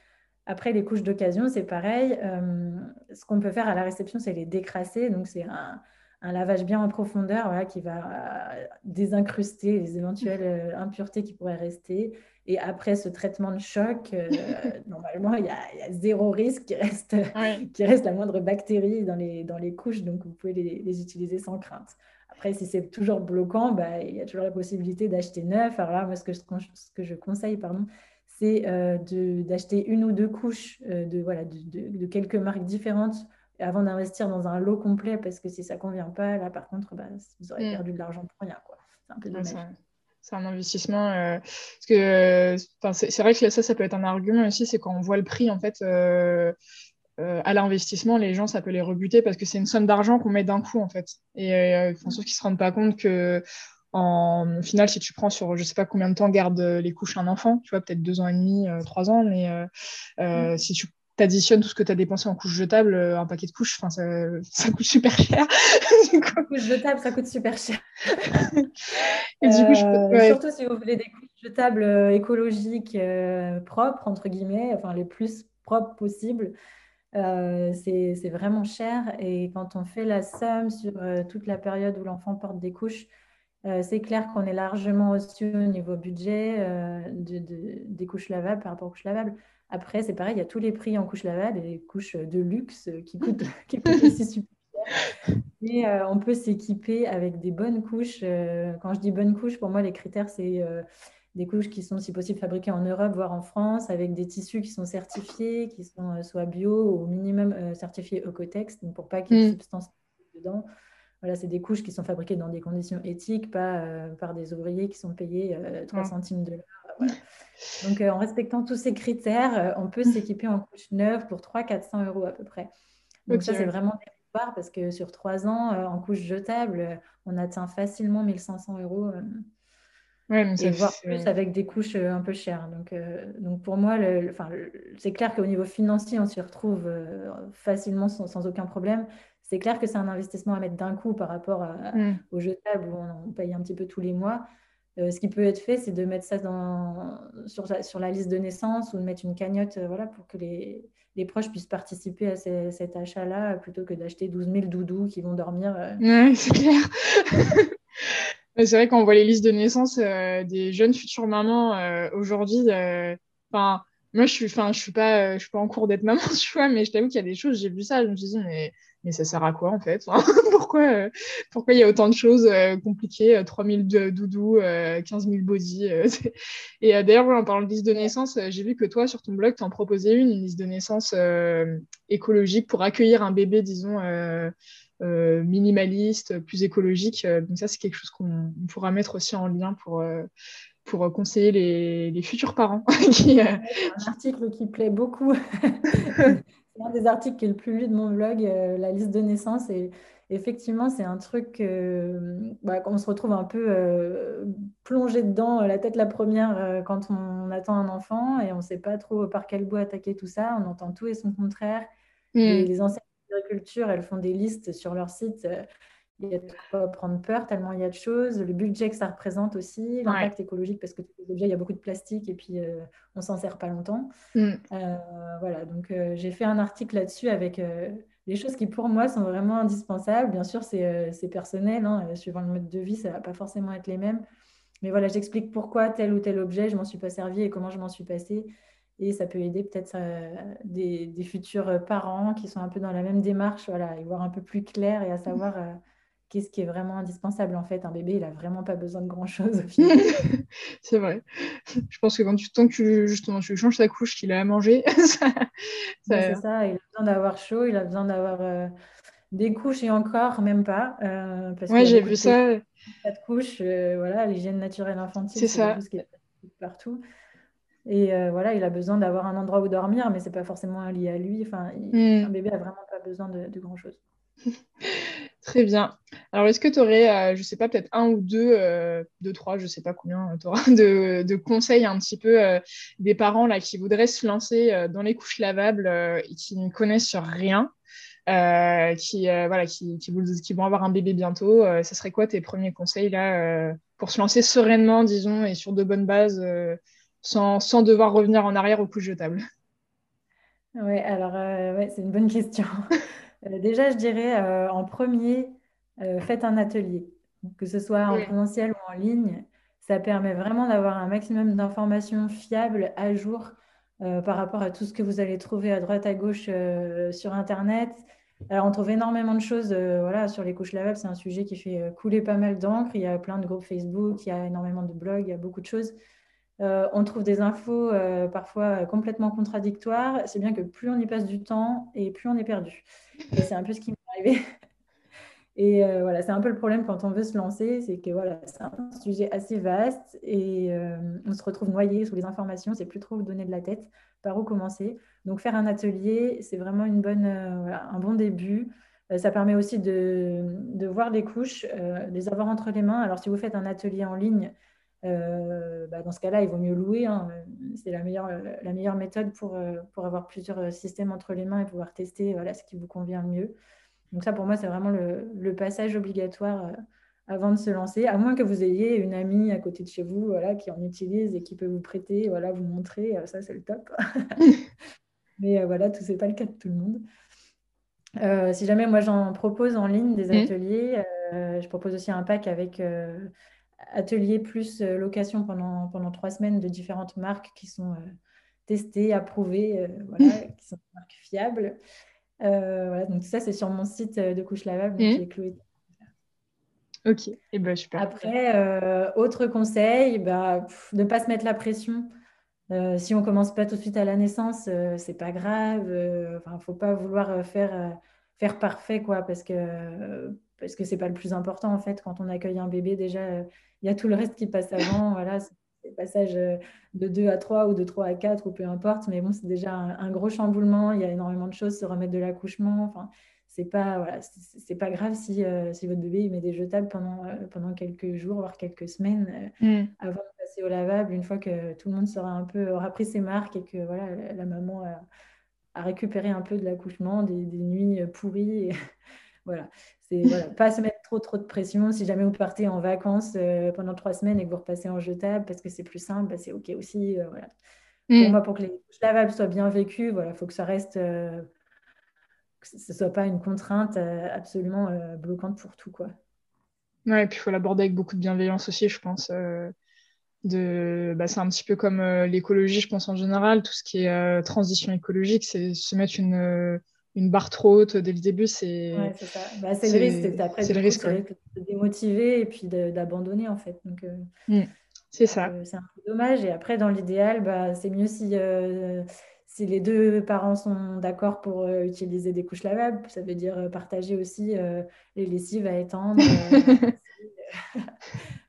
Après, les couches d'occasion, c'est pareil. Euh, ce qu'on peut faire à la réception, c'est les décrasser. Donc, c'est un, lavage bien en profondeur qui va euh, désincruster les éventuelles euh, impuretés qui pourraient rester. Et après ce traitement de choc, <laughs> normalement, il y, a, zéro risque qui reste, qui reste la moindre bactérie dans les, dans les couches. Donc, vous pouvez les, les utiliser sans crainte. Après, si c'est toujours bloquant, bah, il y a toujours la possibilité d'acheter neuf. Alors là, moi, ce que je, ce que je conseille, pardon, c'est euh, d'acheter une ou deux couches euh, de, voilà, de, de, quelques marques différentes avant d'investir dans un lot complet, parce que si ça ne convient pas, là, par contre, bah, vous aurez mm. perdu de l'argent pour rien. C'est un peu dommage. C'est un investissement. Euh, parce que c'est vrai que ça, ça peut être un argument aussi, c'est quand on voit le prix, en fait, euh, à l'investissement, les gens, ça peut les rebuter parce que c'est une somme d'argent qu'on met d'un coup, en fait. Et euh, sauf qu'ils ne se rendent pas compte que, en au final, si tu prends sur je sais pas combien de temps garde les couches un enfant, tu vois, peut-être deux ans et demi, euh, trois ans, mais mm. si tu additionnes tout ce que tu as dépensé en couches jetables, un paquet de couches, ça, <laughs> ça coûte super cher. <laughs> Couches jetables, ça coûte super cher. et du coup, je Surtout si vous voulez des couches jetables écologiques, propres, entre guillemets, enfin les plus propres possibles. Euh, c'est vraiment cher. Et quand on fait la somme sur euh, toute la période où l'enfant porte des couches, euh, c'est clair qu'on est largement au-dessus au niveau budget de, des couches lavables par rapport aux couches lavables. Après, c'est pareil, il y a tous les prix en couches lavables et les couches de luxe qui <laughs> coûtent, qui coûtent aussi super cher. Mais on peut s'équiper avec des bonnes couches. quand je dis bonnes couches, pour moi, les critères, c'est des couches qui sont, si possible, fabriquées en Europe, voire en France, avec des tissus qui sont certifiés, qui sont euh, soit bio ou au minimum euh, certifiés Ecotex, pour pas qu'il y ait de mm. substances dedans. Voilà, c'est des couches qui sont fabriquées dans des conditions éthiques, pas euh, par des ouvriers qui sont payés 3 centimes de l'heure. Donc, en respectant tous ces critères, on peut <laughs> s'équiper en couches neuves pour 300-400 euros à peu près. Donc, ça, c'est vraiment dérisoire parce que sur 3 ans, en couches jetables, on atteint facilement 1500 euros et voire plus avec des couches euh, un peu chères. Donc, euh, donc pour moi, le, c'est clair qu'au niveau financier, on s'y retrouve euh, facilement sans, aucun problème. C'est clair que c'est un investissement à mettre d'un coup par rapport mmh. au jeu de table où on, paye un petit peu tous les mois. Ce qui peut être fait, c'est de mettre ça sur, la liste de naissance ou de mettre une cagnotte voilà, pour que les, proches puissent participer à cet achat-là plutôt que d'acheter 12 000 doudous qui vont dormir. Ouais, <laughs> c'est clair. <laughs> C'est vrai qu'on voit les listes de naissance euh, des jeunes futures mamans euh, aujourd'hui. Euh, enfin, moi, je suis, enfin, je suis pas, je suis pas en cours d'être maman, <laughs> tu vois, mais je t'avoue qu'il y a des choses, j'ai vu ça, je me suis dit, mais, mais ça sert à quoi, en fait? <laughs> Pourquoi pourquoi il y a autant de choses compliquées 3000 doudous, 15 000 body <laughs> Et d'ailleurs, en parlant de liste de naissance, j'ai vu que toi, sur ton blog, tu en proposais une, une liste de naissance écologique pour accueillir un bébé, disons, minimaliste, plus écologique. Donc ça, c'est quelque chose qu'on pourra mettre aussi en lien pour, pour conseiller les, futurs parents. <laughs> qui, euh, un article qui plaît beaucoup. <laughs> c'est un des articles qui est le plus lu de mon blog, euh, la liste de naissance. Et effectivement, c'est un truc bah, qu'on se retrouve un peu euh, plongé dedans, la tête la première, quand on attend un enfant et on ne sait pas trop par quel bout attaquer tout ça. On entend tout et son contraire. Hmm. les enseignants d'agriculture, elles font des listes sur leur site il y a de quoi prendre peur tellement il y a de choses. Le budget que ça représente aussi, l'impact écologique parce que il y a beaucoup de plastique et puis euh, on s'en sert pas longtemps. Mm. Euh, voilà, donc euh, j'ai fait un article là-dessus avec les choses qui pour moi sont vraiment indispensables. Bien sûr, c'est personnel, hein, suivant le mode de vie, ça va pas forcément être les mêmes. Mais voilà, j'explique pourquoi tel ou tel objet, je m'en suis pas servi et comment je m'en suis passé. Et ça peut aider peut-être des, des, futurs parents qui sont un peu dans la même démarche, voilà, et voir un peu plus clair et à savoir qu'est-ce qui est vraiment indispensable en fait. Un bébé, il a vraiment pas besoin de grand chose <laughs> c'est vrai. Je pense que quand tu, tant que tu, justement, tu changes sa couche, qu'il a à manger, <laughs> ça, c'est ça. Il a besoin d'avoir chaud, il a besoin d'avoir euh, des couches et encore même pas. Euh, ouais, j'ai vu ça. Pas de couches, euh, voilà, l'hygiène naturelle infantile, c'est ça. Qui est partout. Et voilà, il a besoin d'avoir un endroit où dormir, mais c'est pas forcément lié à lui. Enfin, hmm. un bébé a vraiment pas besoin de, de grand chose. <laughs> Très bien. Alors, est-ce que tu aurais, euh, je ne sais pas, peut-être un ou deux, euh, deux, trois, je ne sais pas combien tu auras, <laughs> de, conseils un petit peu euh, des parents là, qui voudraient se lancer dans les couches lavables et qui ne connaissent sur rien, qui, voilà, qui, vont avoir un bébé bientôt Ce serait quoi tes premiers conseils là, pour se lancer sereinement, disons, et sur de bonnes bases, sans, sans, devoir revenir en arrière aux couches jetables? Oui, alors, ouais, c'est une bonne question. Euh, déjà, je dirais euh, en premier, euh, faites un atelier, que ce soit en présentiel ou en ligne. Ça permet vraiment d'avoir un maximum d'informations fiables à jour par rapport à tout ce que vous allez trouver à droite à gauche sur Internet. Alors, on trouve énormément de choses voilà, sur les couches lavables. C'est un sujet qui fait couler pas mal d'encre. Il y a plein de groupes Facebook, il y a énormément de blogs, il y a beaucoup de choses. On trouve des infos parfois complètement contradictoires. C'est bien que plus on y passe du temps et plus on est perdu. Et c'est un peu ce qui m'est arrivé. <laughs> Et euh, voilà, c'est un peu le problème quand on veut se lancer, c'est que voilà, c'est un sujet assez vaste et euh, on se retrouve noyé sous les informations, c'est plus trop donner de la tête, par où commencer. Donc faire un atelier, c'est vraiment une bonne, euh, un bon début. ça permet aussi de, de voir les couches, de les avoir entre les mains. Alors si vous faites un atelier en ligne, bah, dans ce cas-là, il vaut mieux louer. Hein. C'est la meilleure, la meilleure méthode pour, pour avoir plusieurs systèmes entre les mains et pouvoir tester voilà, ce qui vous convient le mieux. Donc ça, pour moi, c'est vraiment le, le, passage obligatoire avant de se lancer, à moins que vous ayez une amie à côté de chez vous voilà, qui en utilise et qui peut vous prêter, voilà, vous montrer, ça c'est le top. <laughs> Mais voilà, tout n'est pas le cas de tout le monde. si jamais moi j'en propose en ligne des mmh. ateliers, je propose aussi un pack avec atelier plus euh, location pendant, pendant trois semaines de différentes marques qui sont euh, testées, approuvées, euh, voilà, <laughs> qui sont des marques fiables. voilà, donc ça, c'est sur mon site de couche lavable, donc mmh. Ok, et eh ben, super. Après, autre conseil, bah, ne pas se mettre la pression. si on commence pas tout de suite à la naissance, c'est pas grave. Enfin, faut pas vouloir faire faire parfait, quoi, parce que parce que c'est pas le plus important en fait. Quand on accueille un bébé, déjà, il y a tout le reste qui passe avant. <laughs> Voilà, c'est le passage euh, de 2 à 3 ou de 3 à 4 ou peu importe. Mais bon, c'est déjà un, gros chamboulement. Il y a énormément de choses, se remettre de l'accouchement. Enfin, c'est pas, voilà, c'est pas grave si, euh, si votre bébé il met des jetables pendant, euh, pendant quelques jours, voire quelques semaines mm. avant de passer au lavable. Une fois que tout le monde sera un peu, aura pris ses marques et que voilà, la, maman a, a, récupéré un peu de l'accouchement, des, des, nuits pourries. <laughs> voilà. C'est voilà, pas se mettre trop trop de pression. Si jamais vous partez en vacances euh, pendant trois semaines et que vous repassez en jetable parce que c'est plus simple, bah, c'est ok aussi. Euh, voilà. Pour mm. moi, pour que les couches lavables soient bien vécues, voilà, faut que ça reste, euh, que ce soit pas une contrainte absolument bloquante pour tout, quoi. Ouais, et puis il faut l'aborder avec beaucoup de bienveillance aussi, je pense. de bah, c'est un petit peu comme l'écologie, je pense en général, tout ce qui est transition écologique, c'est se mettre une une barre trop haute dès le début, c'est. Ouais, c'est ça. Bah, c'est le risque. Après, c'est le risque. de démotiver et puis d'abandonner, en fait. Donc, mmh. c'est ça. c'est un peu dommage. Et après, dans l'idéal, bah, c'est mieux si si les deux parents sont d'accord pour euh, utiliser des couches lavables, ça veut dire euh, partager aussi euh, les lessives à étendre. <laughs>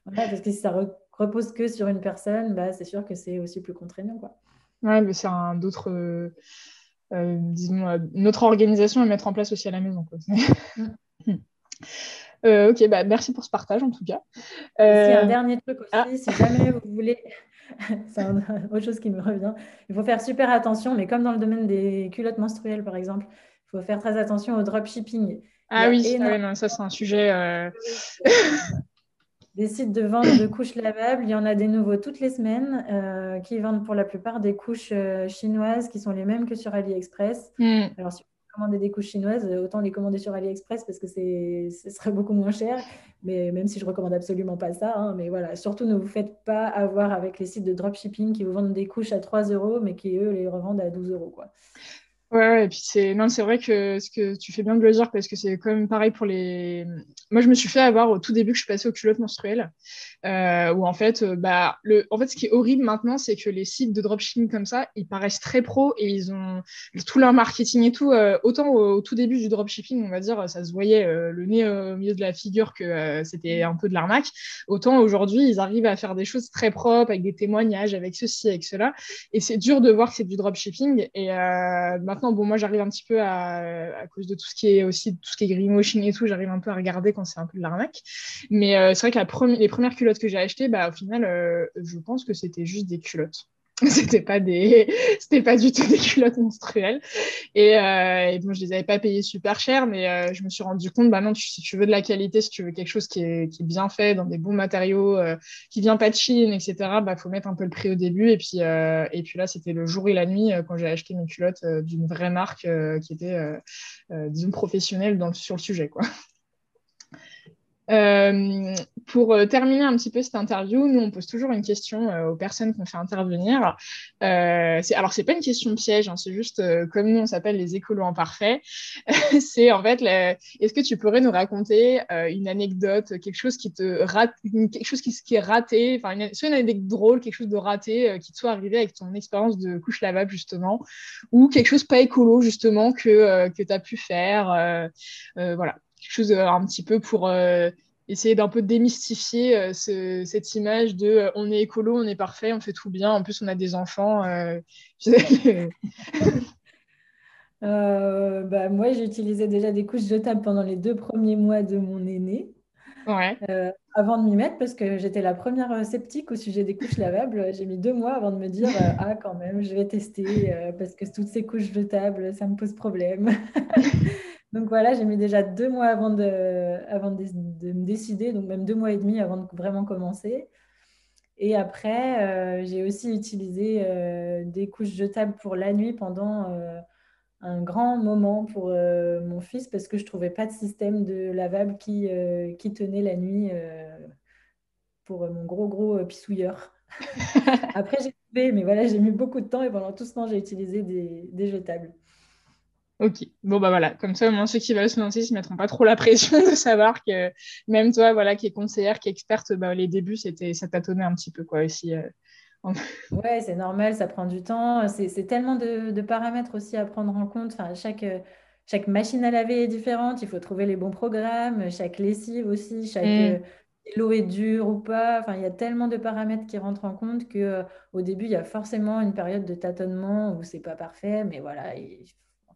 <laughs> parce que si ça repose que sur une personne, bah, c'est sûr que c'est aussi plus contraignant. Quoi. Ouais, mais c'est un d'autres, disons, notre organisation à mettre en place aussi à la maison. Quoi. Mm. <laughs> ok, bah, merci pour ce partage en tout cas. Euh... un dernier truc aussi, ah. si jamais vous voulez <laughs> c'est <laughs> autre chose qui me revient. Il faut faire super attention, mais comme dans le domaine des culottes menstruelles, par exemple, il faut faire très attention au dropshipping. Ah oui, ah ça c'est un sujet. Euh, des sites de vente de couches lavables, il y en a des nouveaux toutes les semaines euh, qui vendent pour la plupart des couches euh, chinoises qui sont les mêmes que sur AliExpress. Hmm. Alors, si commander des couches chinoises, autant les commander sur AliExpress parce que ce serait beaucoup moins cher. Mais même si je recommande absolument pas ça, hein, mais voilà, surtout ne vous faites pas avoir avec les sites de dropshipping qui vous vendent des couches à 3 euros, mais qui eux les revendent à 12 euros. Quoi. Ouais, et puis c'est non, c'est vrai que ce que tu fais bien de le dire parce que c'est quand même pareil pour les. Moi, je me suis fait avoir au tout début que je suis passée aux culottes menstruelles, euh, où en fait, euh, bah, le, en fait, ce qui est horrible maintenant, c'est que les sites de dropshipping comme ça, ils paraissent très pro et ils ont tout leur marketing et tout. Euh, autant au, tout début du dropshipping, on va dire, ça se voyait le nez au milieu de la figure que c'était un peu de l'arnaque. Autant aujourd'hui, ils arrivent à faire des choses très propres avec des témoignages, avec ceci, avec cela, et c'est dur de voir que c'est du dropshipping et maintenant bon, moi, j'arrive un petit peu à, à, cause de tout ce qui est aussi tout ce qui est greenwashing et tout, j'arrive un peu à regarder quand c'est un peu de l'arnaque. Mais euh, c'est vrai que les premières culottes que j'ai achetées, bah, au final, euh, je pense que c'était juste des culottes. <laughs> c'était pas des c'était pas du tout des culottes menstruelles. Et, euh, bon je les avais pas payées super cher mais euh, je me suis rendu compte bah non si tu veux de la qualité si tu veux quelque chose qui est, qui est bien fait dans des bons matériaux euh, qui vient pas de Chine etc bah faut mettre un peu le prix au début. Et puis euh, et puis là c'était le jour et la nuit euh, quand j'ai acheté mes culottes d'une vraie marque qui était disons professionnelle dans sur le sujet quoi euh, pour euh, terminer un petit peu cette interview, nous, on pose toujours une question euh, aux personnes qu'on fait intervenir. Euh, alors, c'est pas une question piège, hein, c'est juste comme nous, on s'appelle les écolos en parfait. <laughs> c'est en fait, est-ce que tu pourrais nous raconter une anecdote, quelque chose qui te rate, quelque chose qui, qui est raté, enfin, soit une anecdote drôle, quelque chose de raté qui te soit arrivé avec ton expérience de couche lavable, justement, ou quelque chose pas écolo, justement, que, que tu as pu faire. voilà quelque chose euh, un petit peu pour euh, essayer d'un peu démystifier euh, cette image de on est écolo, on est parfait, on fait tout bien, en plus on a des enfants. <laughs> <laughs> bah, moi, j'ai utilisé déjà des couches jetables pendant les deux premiers mois de mon aîné. Ouais. avant de m'y mettre, parce que j'étais la première sceptique au sujet des couches lavables, j'ai mis deux mois avant de me dire Ah, quand même, je vais tester, parce que toutes ces couches jetables, ça me pose problème. <laughs> Donc voilà, j'ai mis déjà deux mois avant de, avant de, me décider, donc même deux mois et demi avant de vraiment commencer. Et après, euh, j'ai aussi utilisé euh, des couches jetables pour la nuit pendant euh, un grand moment pour mon fils parce que je ne trouvais pas de système de lavable qui, qui tenait la nuit pour mon gros, gros pissouilleur. <laughs> après, j'ai trouvé, mais voilà, j'ai mis beaucoup de temps et pendant tout ce temps, j'ai utilisé des, des jetables. Ok, bon bah voilà, comme ça au moins ceux qui veulent se lancer ne se mettront pas trop la pression <laughs> de savoir que même toi, voilà, qui est conseillère, qui est experte, bah, les débuts, c'était ça tâtonnait un petit peu quoi aussi. Euh, <laughs> ouais, c'est normal, ça prend du temps. C'est tellement de, paramètres aussi à prendre en compte. Enfin, chaque, chaque machine à laver est différente, il faut trouver les bons programmes, chaque lessive aussi, chaque mm. l'eau est dure ou pas. Enfin, il y a tellement de paramètres qui rentrent en compte que euh, au début, il y a forcément une période de tâtonnement où c'est pas parfait, mais voilà, il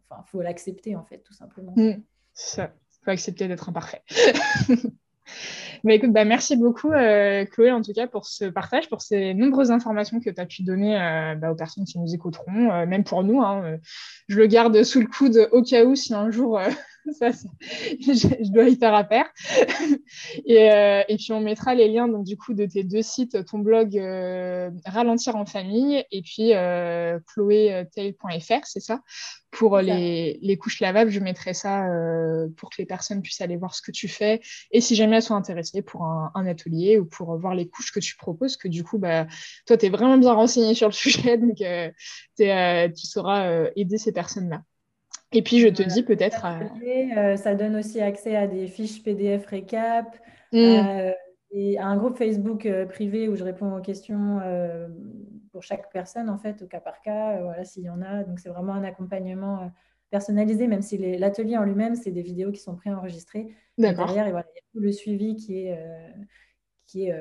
Enfin, faut l'accepter en fait, tout simplement. Mm. ça, faut accepter d'être imparfait. <laughs> écoute, bah, merci beaucoup euh, Chloé en tout cas pour ce partage, pour ces nombreuses informations que tu as pu donner euh, bah, aux personnes qui nous écouteront, euh, même pour nous. Hein, je le garde sous le coude au cas où si un jour <laughs> ça, je, dois y faire affaire. <laughs> et, euh, et, puis on mettra les liens donc du coup de tes deux sites, ton blog euh, Ralentir en famille et puis euh, chloétail.fr, c'est ça? Pour les, les, couches lavables, je mettrai ça euh, pour que les personnes puissent aller voir ce que tu fais. Et si jamais elles sont intéressées pour un, un atelier ou pour voir les couches que tu proposes, que du coup, bah, toi, tu es vraiment bien renseigné sur le <laughs> sujet, donc euh, euh, tu sauras aider ces personnes-là. Et puis, je te dis peut-être. ça donne aussi accès à des fiches PDF récap, mmh. et à un groupe Facebook privé où je réponds aux questions pour chaque personne, en fait, au cas par cas, euh, voilà, s'il y en a. Donc, c'est vraiment un accompagnement euh, personnalisé, même si l'atelier en lui-même, c'est des vidéos qui sont préenregistrées. Derrière, et voilà, il y a tout le suivi qui est, euh, qui est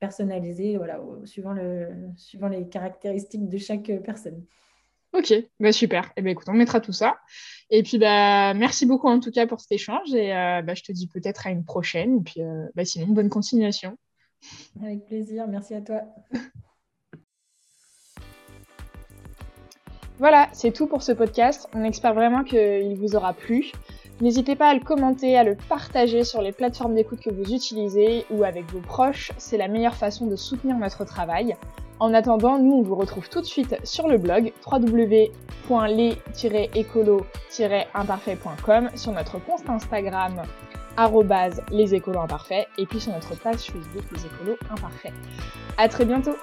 personnalisé, voilà, suivant, le, suivant les caractéristiques de chaque personne. Ok, bah super. Eh ben, écoute, on mettra tout ça. Et puis bah merci beaucoup en tout cas pour cet échange et bah, je te dis peut-être à une prochaine. Et puis bah, sinon, bonne continuation. Avec plaisir, merci à toi. Voilà, c'est tout pour ce podcast. On espère vraiment qu'il vous aura plu. N'hésitez pas à le commenter, à le partager sur les plateformes d'écoute que vous utilisez ou avec vos proches. C'est la meilleure façon de soutenir notre travail. En attendant, nous, on vous retrouve tout de suite sur le blog www.les-écolo-imparfait.com, sur notre compte Instagram les écolos imparfaits et puis sur notre page Facebook les écolos imparfaits. À très bientôt